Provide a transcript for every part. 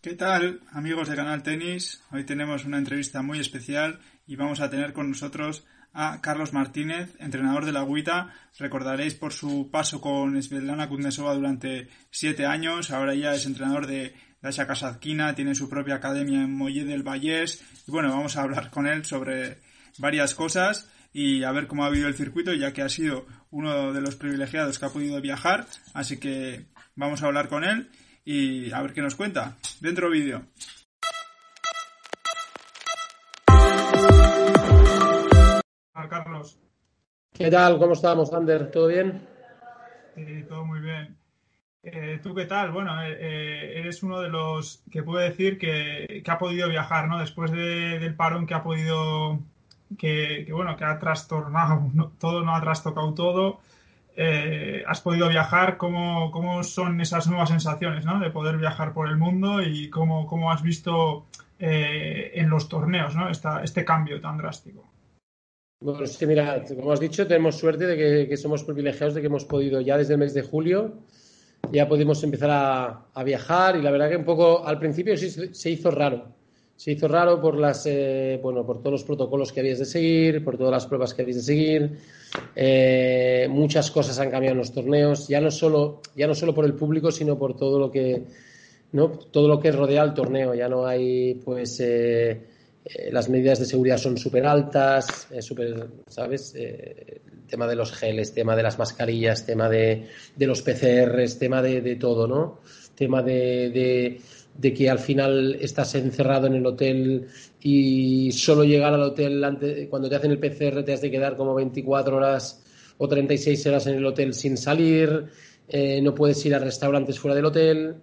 ¿Qué tal, amigos de Canal Tenis? Hoy tenemos una entrevista muy especial y vamos a tener con nosotros a Carlos Martínez, entrenador de la Agüita. Recordaréis por su paso con Svetlana Kudnesova durante siete años. Ahora ya es entrenador de Dasha Kasatkina, tiene su propia academia en Molle del Vallés. Y bueno, vamos a hablar con él sobre varias cosas y a ver cómo ha vivido el circuito, ya que ha sido uno de los privilegiados que ha podido viajar. Así que vamos a hablar con él y a ver qué nos cuenta. Dentro vídeo. Carlos. ¿Qué tal? ¿Cómo estamos, Ander? ¿Todo bien? Sí, todo muy bien. Eh, ¿Tú qué tal? Bueno, eh, eh, eres uno de los que puede decir que, ha podido viajar, ¿no? Después del parón que ha podido, que, bueno, que ha trastornado todo, no ha trastocado todo. Has podido viajar, ¿cómo, ¿cómo, son esas nuevas sensaciones, ¿no? De poder viajar por el mundo y cómo, cómo has visto en los torneos, ¿no? este cambio tan drástico. Bueno, es que mira, como has dicho, tenemos suerte de que, somos privilegiados de que hemos podido ya desde el mes de julio, ya pudimos empezar a, viajar y la verdad que un poco al principio sí se hizo raro. Se hizo raro por las, eh, bueno, por todos los protocolos que habías de seguir, por todas las pruebas que habías de seguir. Eh, muchas cosas han cambiado en los torneos, ya no solo, ya no solo por el público, sino por todo lo que, ¿no? todo lo que rodea al torneo. Ya no hay, pues. Eh, eh, las medidas de seguridad son súper altas, eh, ¿sabes? Eh, el tema de los geles, tema de las mascarillas, tema de, los PCRs, tema de, todo, ¿no? Tema de, que al final estás encerrado en el hotel y solo llegar al hotel cuando te hacen el PCR te has de quedar como 24 horas o 36 horas en el hotel sin salir, no puedes ir a restaurantes fuera del hotel.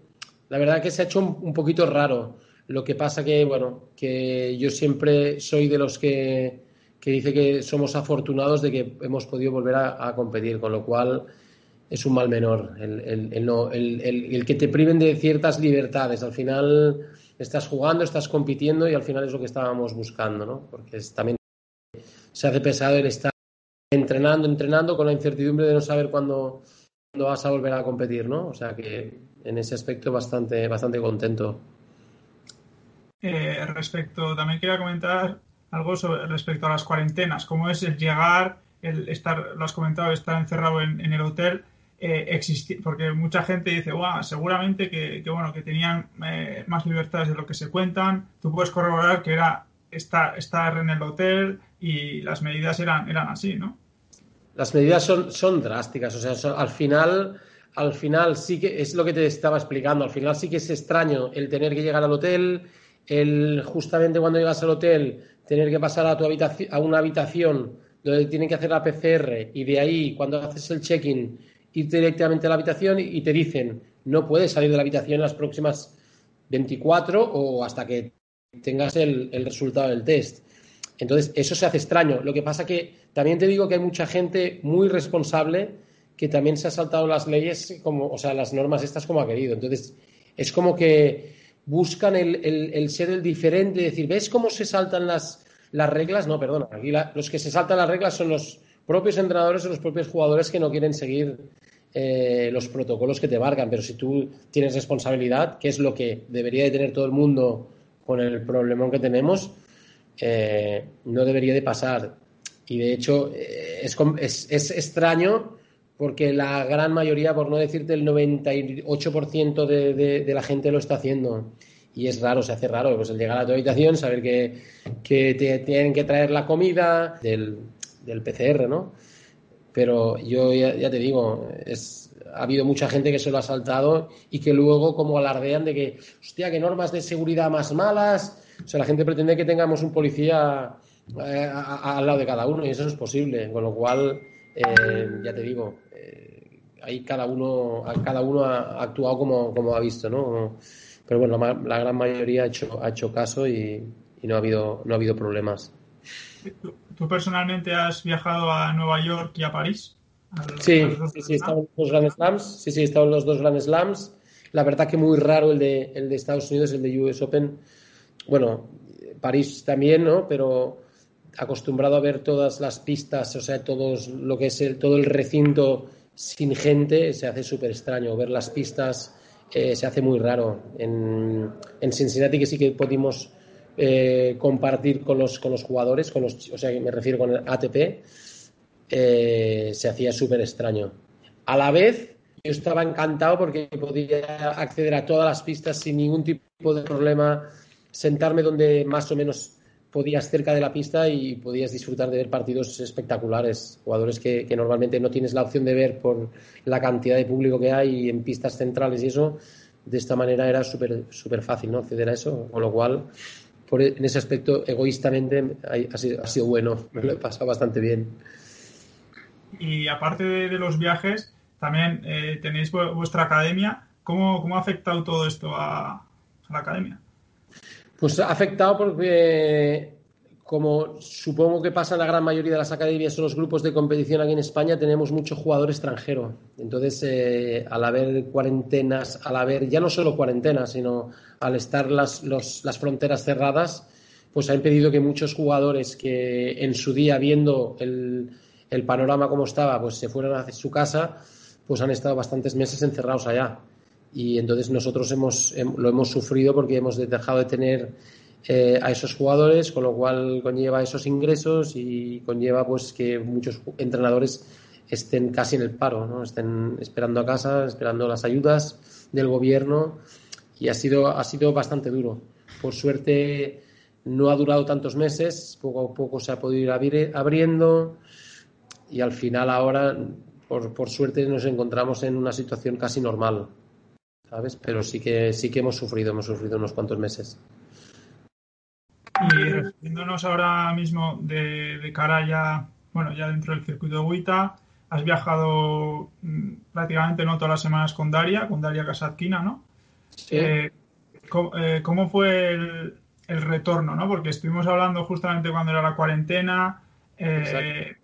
La verdad que se ha hecho un poquito raro. Lo que pasa que, bueno, que yo siempre soy de los que, dice que somos afortunados de que hemos podido volver a, competir, con lo cual es un mal menor el, el, que te priven de ciertas libertades. Al final estás jugando, estás compitiendo y al final es lo que estábamos buscando, ¿no? Porque también se hace pesado el estar entrenando, entrenando con la incertidumbre de no saber cuándo, cuándo vas a volver a competir, ¿no? O sea que en ese aspecto bastante, bastante contento. Eh, respecto, también quería comentar algo sobre, respecto a las cuarentenas, cómo es el llegar, el estar, lo has comentado, estar encerrado en, el hotel, eh, porque mucha gente dice, wow, seguramente que, bueno, que tenían eh, más libertades de lo que se cuentan, tú puedes corroborar que era estar, estar en el hotel y las medidas eran, eran así, ¿no? Las medidas son, son drásticas, o sea, al final al final sí que es lo que te estaba explicando, al final sí que es extraño el tener que llegar al hotel, el justamente cuando llegas al hotel tener que pasar a, tu habitación, a una habitación donde tienen que hacer la PCR y de ahí cuando haces el check-in ir directamente a la habitación y te dicen no puedes salir de la habitación las próximas 24 o hasta que tengas el, resultado del test. Entonces, eso se hace extraño. Lo que pasa que también te digo que hay mucha gente muy responsable que también se ha saltado las leyes, como, o sea, las normas estas como ha querido. Entonces, es como que buscan el, ser el diferente, decir, ¿ves cómo se saltan las, las reglas? No, perdona, aquí los que se saltan las reglas son los propios entrenadores o los propios jugadores que no quieren seguir eh, los protocolos que te marcan, pero si tú tienes responsabilidad, que es lo que debería de tener todo el mundo con el problemón que tenemos, eh, no debería de pasar. Y de hecho, eh, es, es, es extraño porque la gran mayoría, por no decirte el 98% de, de, de, la gente lo está haciendo. Y es raro, se hace raro, pues el llegar a tu habitación, saber que, que te tienen que traer la comida del, del PCR, ¿no? Pero yo ya, te digo, es, ha habido mucha gente que se lo ha saltado y que luego como alardean de que, hostia, qué normas de seguridad más malas. O sea, la gente pretende que tengamos un policía eh, al lado de cada uno y eso no es posible. Con lo cual, eh, ya te digo, ahí cada uno, cada uno ha actuado como, ha visto, ¿no? Pero bueno, la, gran mayoría ha hecho, ha hecho caso y, no, ha habido, no ha habido problemas. ¿Tú, personalmente has viajado a Nueva York y a París? sí, sí, sí, he estado en los dos Grand Slams. Sí, sí, he estado en los dos Grand Slams. La verdad que muy raro el de, el de Estados Unidos, el de US Open. Bueno, París también, ¿no? Pero acostumbrado a ver todas las pistas, o sea, todos lo que es el, todo el recinto sin gente se hace súper extraño ver las pistas eh, se hace muy raro. En, en, Cincinnati que sí que pudimos eh, compartir con los, con los jugadores, con los, o sea, me refiero con el ATP, eh, se hacía súper extraño. A la vez, yo estaba encantado porque podía acceder a todas las pistas sin ningún tipo de problema, sentarme donde más o menos podías cerca de la pista y podías disfrutar de ver partidos espectaculares, jugadores que, normalmente no tienes la opción de ver por la cantidad de público que hay en pistas centrales y eso. De esta manera era súper súper fácil ¿no? acceder a eso, con lo cual por, e, en ese aspecto egoístamente ha, sido, ha sido bueno, me lo he pasado bastante bien. Y aparte de, los viajes, también eh, tenéis vuestra academia. ¿Cómo, ¿Cómo, ha afectado todo esto a, a la academia? Pues ha afectado porque, como supongo que pasa en la gran mayoría de las academias o los grupos de competición aquí en España, tenemos mucho jugador extranjero. Entonces, eh, al haber cuarentenas, al haber ya no solo cuarentenas, sino al estar las, las fronteras cerradas, pues ha impedido que muchos jugadores que en su día, viendo el, el panorama como estaba, pues se fueran a su casa, pues han estado bastantes meses encerrados allá y entonces nosotros hemos, lo hemos sufrido porque hemos dejado de tener eh, a esos jugadores, con lo cual conlleva esos ingresos y conlleva pues que muchos entrenadores estén casi en el paro, ¿no? estén esperando a casa, esperando las ayudas del gobierno y ha sido, ha sido bastante duro. Por suerte no ha durado tantos meses, poco a poco se ha podido ir abriendo y al final ahora, por, por suerte, nos encontramos en una situación casi normal. ¿sabes? Pero sí que, sí que hemos sufrido, hemos sufrido unos cuantos meses. Y refiriéndonos ahora mismo de, cara ya, bueno, ya dentro del circuito de Huita, has viajado mm, prácticamente no todas las semanas con Daria, con Daria Kasatkina, ¿no? Eh, eh, ¿cómo, fue el, retorno, no? Porque estuvimos hablando justamente cuando era la cuarentena, eh,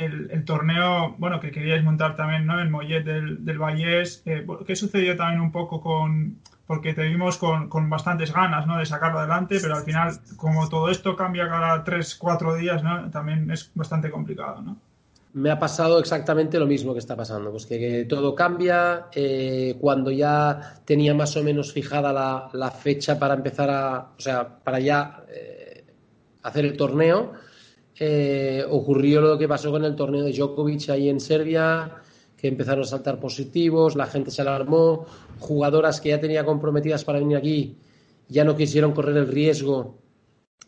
el, torneo, bueno, que queríais montar también, ¿no? El Mollet del, del Vallés. Eh, ¿Qué sucedió también un poco con, porque te vimos con, con, bastantes ganas, ¿no? De sacarlo adelante, pero al final, como todo esto cambia cada tres, cuatro días, ¿no? También es bastante complicado, ¿no? Me ha pasado exactamente lo mismo que está pasando, pues que, todo cambia. Eh, cuando ya tenía más o menos fijada la, la, fecha para empezar a, o sea, para ya eh, hacer el torneo, eh, ocurrió lo que pasó con el torneo de Djokovic ahí en Serbia, que empezaron a saltar positivos, la gente se alarmó, jugadoras que ya tenía comprometidas para venir aquí ya no quisieron correr el riesgo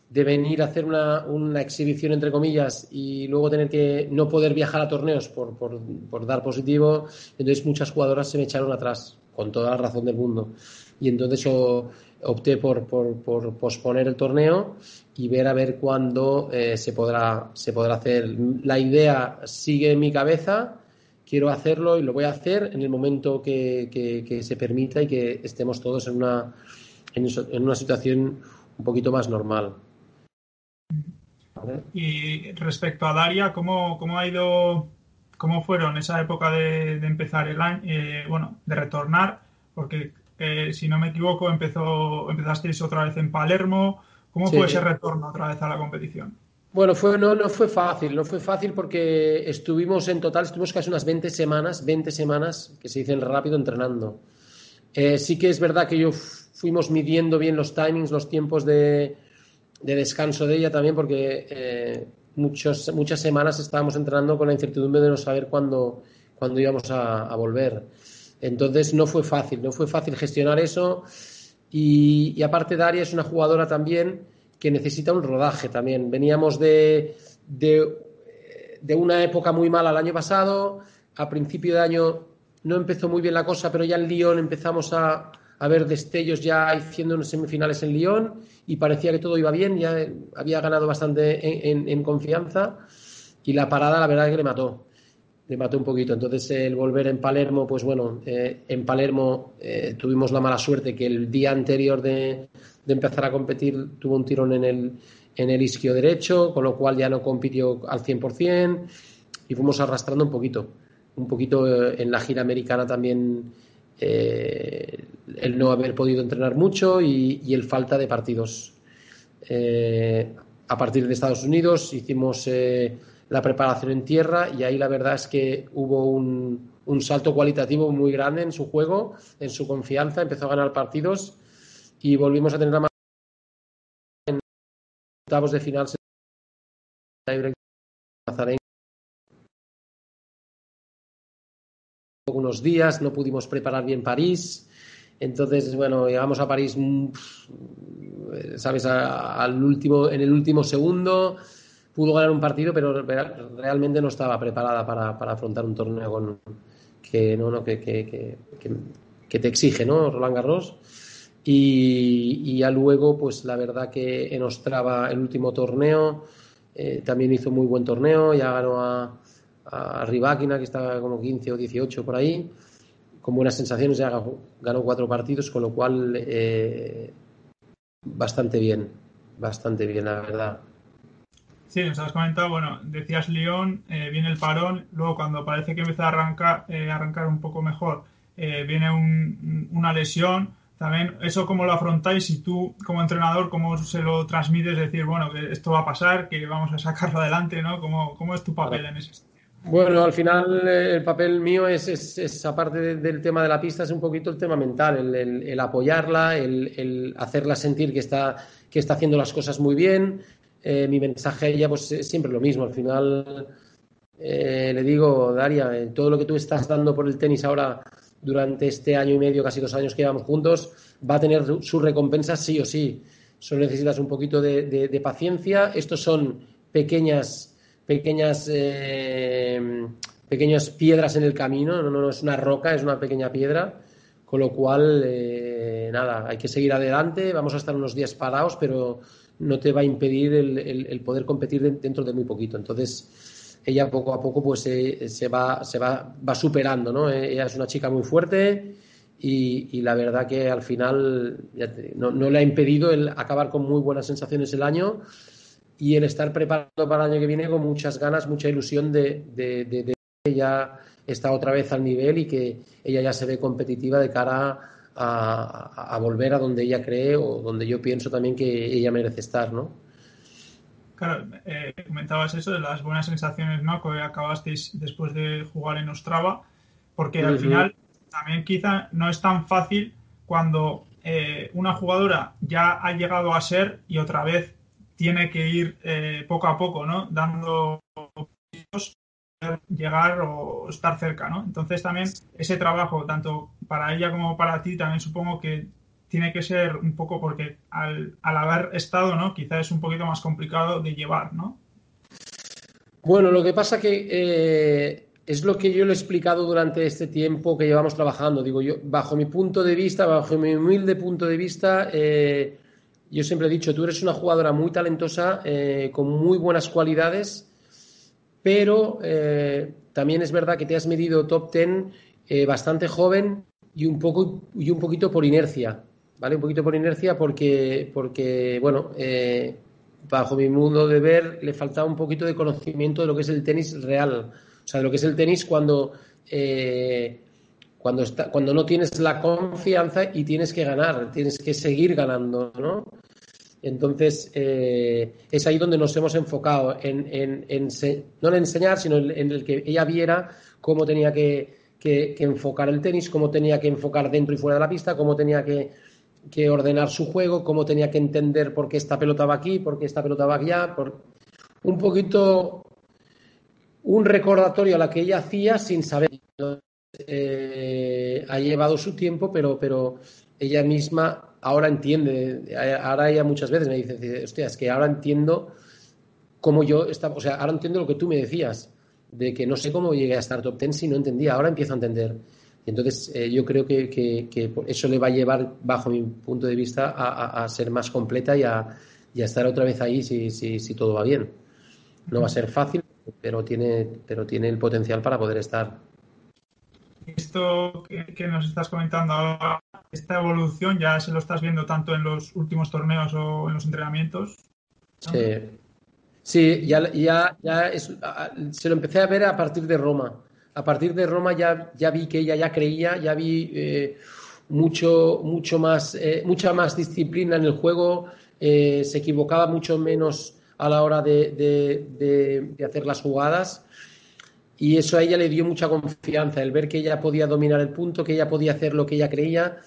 de venir a hacer una, exhibición, entre comillas, y luego tener que no poder viajar a torneos por, por, dar positivo. Entonces muchas jugadoras se me echaron atrás, con toda la razón del mundo. Y entonces opté por, por posponer el torneo y ver a ver cuándo eh, se, podrá, se podrá hacer. La idea sigue en mi cabeza, quiero hacerlo y lo voy a hacer en el momento que, que, se permita y que estemos todos en una, en, una situación un poquito más normal. Y respecto a Daria, ¿cómo, cómo ha ido, cómo fueron esa época de, de empezar el año, eh, bueno, de retornar? Porque si no me equivoco, empezó, empezasteis otra vez en Palermo, ¿Cómo fue ese retorno otra vez a la competición? Bueno, fue, no, no fue fácil, no fue fácil porque estuvimos en total, estuvimos casi unas 20 semanas, 20 semanas, que se dicen rápido, entrenando. Eh, sí que es verdad que yo fuimos midiendo bien los timings, los tiempos de, descanso de ella también, porque eh, muchos, muchas semanas estábamos entrenando con la incertidumbre de no saber cuándo, cuándo íbamos a, a volver. Entonces no fue fácil, no fue fácil gestionar eso y, aparte, Daria es una jugadora también que necesita un rodaje también. Veníamos de, de, una época muy mala el año pasado. A principio de año no empezó muy bien la cosa, pero ya en Lyon empezamos a, a ver destellos ya haciendo unos semifinales en Lyon y parecía que todo iba bien, ya había ganado bastante en, en confianza y la parada la verdad es que le mató le mató un poquito. Entonces, el volver en Palermo, pues bueno, eh, en Palermo eh, tuvimos la mala suerte que el día anterior de, empezar a competir tuvo un tirón en el, en el isquio derecho, con lo cual ya no compitió al 100% y fuimos arrastrando un poquito. Un poquito eh, en la gira americana también el no haber podido entrenar mucho y, el falta de partidos. a partir de Estados Unidos hicimos la preparación en tierra y ahí la verdad es que hubo un, un salto cualitativo muy grande en su juego, en su confianza, empezó a ganar partidos y volvimos a tener la en octavos de final unos días, no pudimos preparar bien París. Entonces, bueno, llegamos a París, mm, sabes, al último, en el último segundo. Pudo ganar un partido, pero realmente no estaba preparada para, para afrontar un torneo con, que, no, no, que, que, que, te exige, ¿no? Roland Garros. Y, ya luego, pues la verdad que en Ostrava, el último torneo, eh, también hizo muy buen torneo, ya ganó a, a Ribáquina, que estaba como 15 o 18 por ahí, con buenas sensaciones, ya ganó cuatro partidos, con lo cual eh, bastante bien, bastante bien, la verdad. Sí, nos has comentado, bueno, decías León, eh, viene el parón, luego cuando parece que empieza a arrancar, eh, arrancar un poco mejor, eh, viene una lesión. También, ¿eso cómo lo afrontáis? Y tú, como entrenador, ¿cómo se lo transmites? Decir, bueno, que esto va a pasar, que vamos a sacarlo adelante, ¿no? ¿Cómo, cómo es tu papel en ese bueno, al final el papel mío es, es, aparte del tema de la pista, es un poquito el tema mental, el, apoyarla, el, el, hacerla sentir que está, que está haciendo las cosas muy bien, eh, mi mensaje a ella pues es siempre lo mismo. Al final eh, le digo, Daria, eh, todo lo que tú estás dando por el tenis ahora durante este año y medio, casi dos años que llevamos juntos, va a tener su recompensa sí o sí. Solo necesitas un poquito de, paciencia. Estos son pequeñas, pequeñas, pequeñas piedras en el camino. No, no, es una roca, es una pequeña piedra. Con lo cual, nada, hay que seguir adelante. Vamos a estar unos días parados, pero no te va a impedir el, poder competir dentro de muy poquito. Entonces, ella poco a poco pues se, va, se va, va superando, ¿no? Ella es una chica muy fuerte y, la verdad que al final no, le ha impedido el acabar con muy buenas sensaciones el año y el estar preparado para el año que viene con muchas ganas, mucha ilusión de, de, de ya está otra vez al nivel y que ella ya se ve competitiva de cara a a, volver a donde ella cree o donde yo pienso también que ella merece estar, ¿no? Claro, eh, comentabas eso de las buenas sensaciones, ¿no? Que acabasteis después de jugar en Ostrava, porque al final también quizá no es tan fácil cuando eh, una jugadora ya ha llegado a ser y otra vez tiene que ir eh, poco a poco, ¿no? Dando llegar o estar cerca, ¿no? Entonces también ese trabajo, tanto para ella como para ti, también supongo que tiene que ser un poco porque al, haber estado, ¿no? Quizás es un poquito más complicado de llevar, ¿no? Bueno, lo que pasa que eh, es lo que yo le he explicado durante este tiempo que llevamos trabajando. Digo, yo, bajo mi punto de vista, bajo mi humilde punto de vista, eh, yo siempre he dicho, tú eres una jugadora muy talentosa, eh, con muy buenas cualidades, pero eh, también es verdad que te has medido top 10 eh, bastante joven y un, poco, y un poquito por inercia, ¿vale? Un poquito por inercia porque, porque bueno, eh, bajo mi mundo de ver, le faltaba un poquito de conocimiento de lo que es el tenis real, o sea, de lo que es el tenis cuando, cuando, está, cuando no tienes la confianza y tienes que ganar, tienes que seguir ganando, ¿no? Entonces, eh, es ahí donde nos hemos enfocado, en, no en enseñar, sino en, el que ella viera cómo tenía que, enfocar el tenis, cómo tenía que enfocar dentro y fuera de la pista, cómo tenía que, ordenar su juego, cómo tenía que entender por qué esta pelota va aquí, por qué esta pelota va allá, un poquito un recordatorio a la que ella hacía sin saber. Eh, ha llevado su tiempo, pero, pero ella misma ahora entiende, ahora ella muchas veces me dice, hostia, es que ahora entiendo cómo yo estaba, o sea, ahora entiendo lo que tú me decías, de que no sé cómo llegué a estar top ten si no entendía, ahora empiezo a entender. entonces eh, yo creo que, eso le va a llevar, bajo mi punto de vista, a, ser más completa y a, estar otra vez ahí si, si, si, todo va bien. No va a ser fácil, pero tiene, pero tiene el potencial para poder estar. Esto que, nos estás comentando ahora, esta evolución ya se lo estás viendo tanto en los últimos torneos o en los entrenamientos. Sí, sí ya, ya, ya se lo empecé a ver a partir de Roma. A partir de Roma ya, ya vi que ella ya creía, ya vi eh, mucho, mucho más, eh, mucha más disciplina en el juego, eh, se equivocaba mucho menos a la hora de, de hacer las jugadas y eso a ella le dio mucha confianza, el ver que ella podía dominar el punto, que ella podía hacer lo que ella creía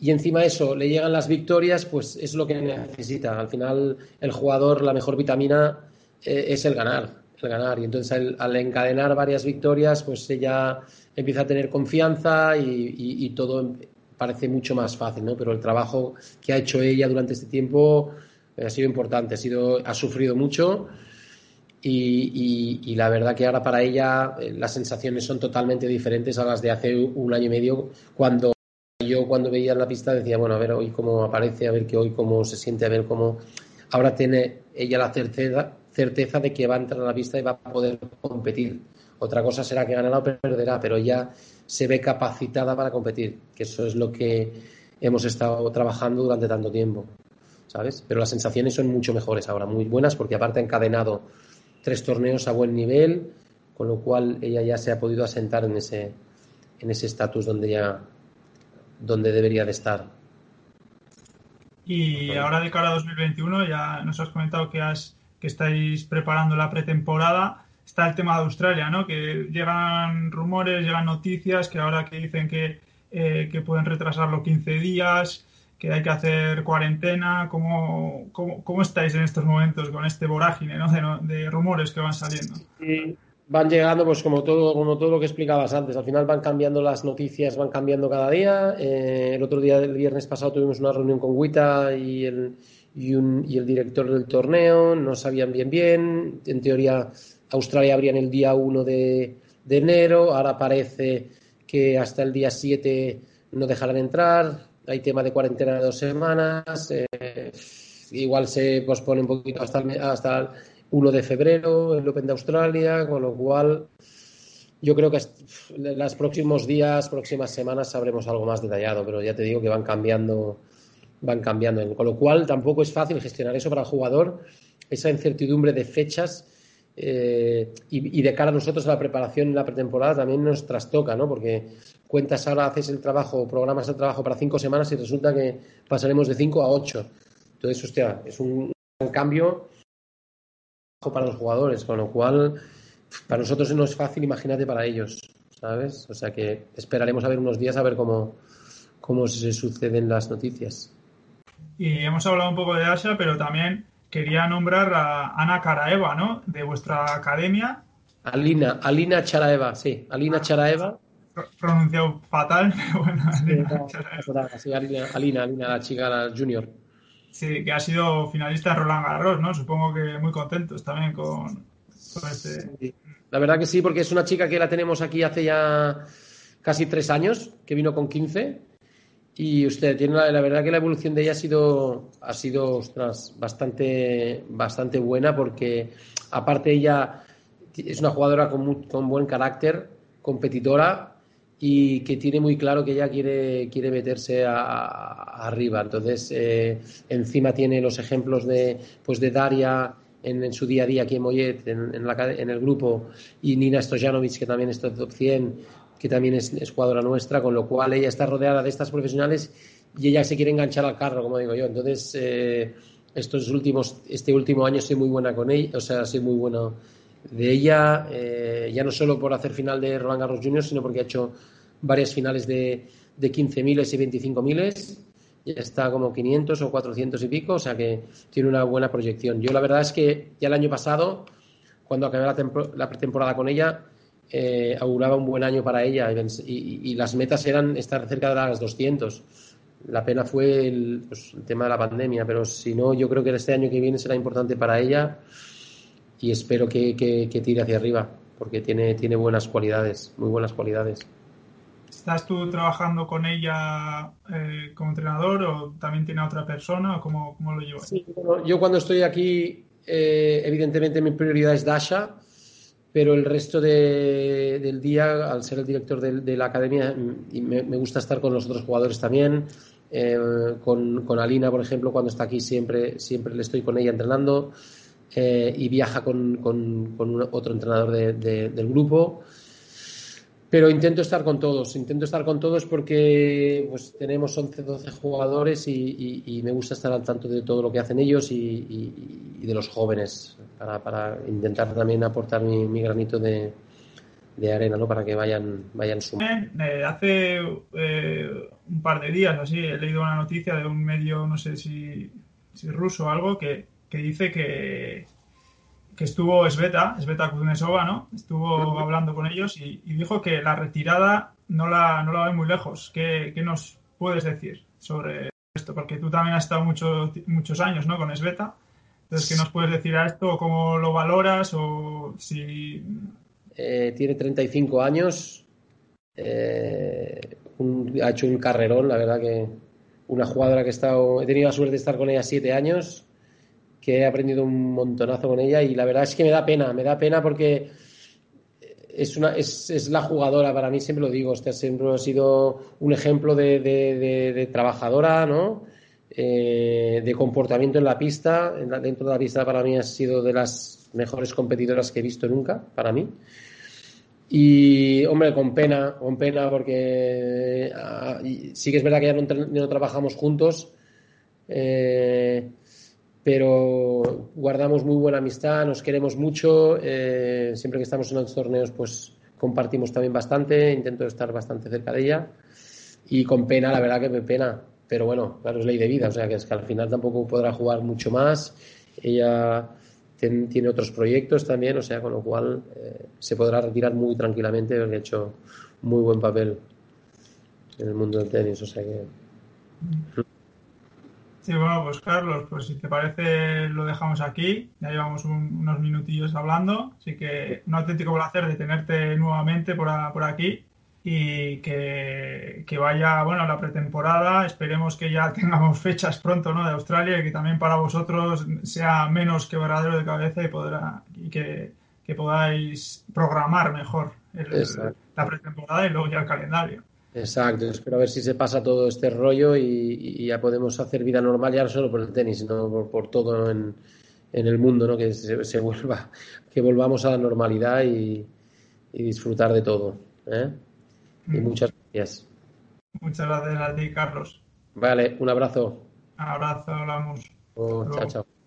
y encima eso le llegan las victorias, pues es lo que necesita. Al final el jugador, la mejor vitamina eh, es el ganar, el ganar. Y entonces al, encadenar varias victorias, pues ella empieza a tener confianza y, todo parece mucho más fácil, ¿no? Pero el trabajo que ha hecho ella durante este tiempo eh, ha sido importante, ha, sido, ha sufrido mucho y, la verdad que ahora para ella eh, las sensaciones son totalmente diferentes a las de hace un año y medio cuando yo cuando veía la pista decía, bueno, a ver hoy cómo aparece, a ver que hoy cómo se siente, a ver cómo... Ahora tiene ella la certeza, certeza de que va a entrar a la pista y va a poder competir. Otra cosa será que ganará o perderá, pero ya se ve capacitada para competir, que eso es lo que hemos estado trabajando durante tanto tiempo, ¿sabes? Pero las sensaciones son mucho mejores ahora, muy buenas, porque aparte ha encadenado tres torneos a buen nivel, con lo cual ella ya se ha podido asentar en ese en ese estatus donde ya donde debería de estar. Y ahora de cara a 2021, ya nos has comentado que, has, que estáis preparando la pretemporada. Está el tema de Australia, ¿no? Que llegan rumores, llegan noticias que ahora que dicen que, eh, que pueden retrasarlo 15 días, que hay que hacer cuarentena. ¿Cómo, cómo, estáis en estos momentos con este vorágine ¿no? de, de rumores que van saliendo? Van llegando, pues como todo, como todo lo que explicabas antes, al final van cambiando las noticias, van cambiando cada día. Eh, el otro día, el viernes pasado, tuvimos una reunión con Guita y el, y, un, y el director del torneo, no sabían bien bien. En teoría, Australia abría en el día 1 de, de enero, ahora parece que hasta el día 7 no dejarán entrar. Hay tema de cuarentena de dos semanas. Eh, igual se pospone un poquito hasta, hasta 1 de febrero, el Open de Australia, con lo cual yo creo que en los próximos días, próximas semanas sabremos algo más detallado, pero ya te digo que van cambiando, van cambiando. Con lo cual tampoco es fácil gestionar eso para el jugador, esa incertidumbre de fechas eh, y, de cara a nosotros a la preparación en la pretemporada también nos trastoca, ¿no? Porque cuentas ahora, haces el trabajo, programas el trabajo para cinco semanas y resulta que pasaremos de cinco a ocho. Entonces, hostia, es un cambio para los jugadores, con lo cual para nosotros no es fácil, imagínate para ellos, ¿sabes? O sea que esperaremos a ver unos días a ver cómo, cómo se suceden las noticias. Y hemos hablado un poco de Asha, pero también quería nombrar a Ana Karaeva, ¿no? De vuestra academia. Alina, Alina Charaeva, sí, Alina Charaeva. Pronunciado fatal, pero bueno. Alina, Alina, Alina, la chica, la junior. Sí, que ha sido finalista Roland Garros, ¿no? Supongo que muy contentos también con, este. La verdad que sí, porque es una chica que la tenemos aquí hace ya casi tres años, que vino con 15. Y usted tiene la, verdad que la evolución de ella ha sido, ha sido bastante, bastante buena porque aparte ella es una jugadora con, con buen carácter, competidora, y que tiene muy claro que ella quiere, quiere meterse arriba. Entonces, eh, encima tiene los ejemplos de, pues de Daria en, su día a día aquí en Mollet, en, en, el grupo, y Nina Stojanovic, que también es top 100, que también es, jugadora nuestra, con lo cual ella está rodeada de estas profesionales y ella se quiere enganchar al carro, como digo yo. Entonces, eh, estos últimos, este último año soy muy buena con ella, o sea, soy muy bueno de ella, eh, ya no solo por hacer final de Roland Garros Junior, sino porque ha hecho varias finales de, de 15.000 y 25.000. Ya está como 500 o 400 y pico, o sea que tiene una buena proyección. Yo la verdad es que ya el año pasado, cuando acabé la, pretemporada con ella, eh, auguraba un buen año para ella y, las metas eran estar cerca de las 200. La pena fue el, pues, el tema de la pandemia, pero si no, yo creo que este año que viene será importante para ella y espero que, tire hacia arriba, porque tiene, tiene buenas cualidades, muy buenas cualidades. ¿Estás tú trabajando con ella eh, como entrenador o también tiene otra persona o cómo, lo llevas? yo cuando estoy aquí, eh, evidentemente mi prioridad es Dasha, pero el resto del día, al ser el director de, la academia, mm, me, me, gusta estar con los otros jugadores también. Eh, con, con, Alina, por ejemplo, cuando está aquí siempre, siempre le estoy con ella entrenando. Eh, y viaja con, con, otro entrenador del grupo. Pero intento estar con todos, intento estar con todos porque pues, tenemos 11, 12 jugadores y, me gusta estar al tanto de todo lo que hacen ellos y, de los jóvenes para, para, intentar también aportar mi, granito de, de arena, ¿no? Para que vayan, vayan sumando. Eh, hace eh, un par de días así he leído una noticia de un medio, no sé si, si ruso o algo, que, que dice que, que estuvo Sveta, Sveta Kuznetsova, ¿no? Estuvo hablando con ellos y, dijo que la retirada no la, no la ve muy lejos. ¿Qué, ¿Qué, nos puedes decir sobre esto? Porque tú también has estado mucho, muchos años, ¿no? Con Sveta. Entonces, ¿qué nos puedes decir a esto? ¿Cómo lo valoras? O si... Eh, tiene 35 años. Eh, ha hecho un carrerón, la verdad que una jugadora que he estado... He tenido la suerte de estar con ella siete años que he aprendido un montonazo con ella y la verdad es que me da pena, me da pena porque es, una, es, es la jugadora, para mí siempre lo digo, este siempre ha sido un ejemplo de, de, trabajadora, ¿no? Eh, de comportamiento en la pista, dentro de la pista para mí ha sido de las mejores competidoras que he visto nunca, para mí. Y, hombre, con pena, con pena, porque ah, sí que es verdad que ya no, no trabajamos juntos. Eh, pero guardamos muy buena amistad, nos queremos mucho, eh, siempre que estamos en los torneos pues compartimos también bastante, intento estar bastante cerca de ella y con pena, la verdad que me pena, pero bueno, claro, es ley de vida, o sea que es que al final tampoco podrá jugar mucho más, ella tiene otros proyectos también, o sea, con lo cual eh, se podrá retirar muy tranquilamente porque ha hecho muy buen papel en el mundo del tenis, o sea que... Sí, bueno, pues Carlos, pues si te parece lo dejamos aquí. Ya llevamos unos minutillos hablando, así que un auténtico placer de tenerte nuevamente por, por aquí y que, vaya, bueno, la pretemporada. Esperemos que ya tengamos fechas pronto, ¿no? De Australia y que también para vosotros sea menos quebradero de cabeza y, podrá, y que, podáis programar mejor la pretemporada y luego ya el calendario. Exacto, espero a ver si se pasa todo este rollo y, ya podemos hacer vida normal, ya no solo por el tenis, sino por, todo en, el mundo, ¿no? que se, vuelva, que volvamos a la normalidad y, disfrutar de todo. ¿eh? Y mm. muchas gracias. Muchas gracias a ti, Carlos. Vale, un abrazo. Un abrazo, hablamos. Oh, chao, chao.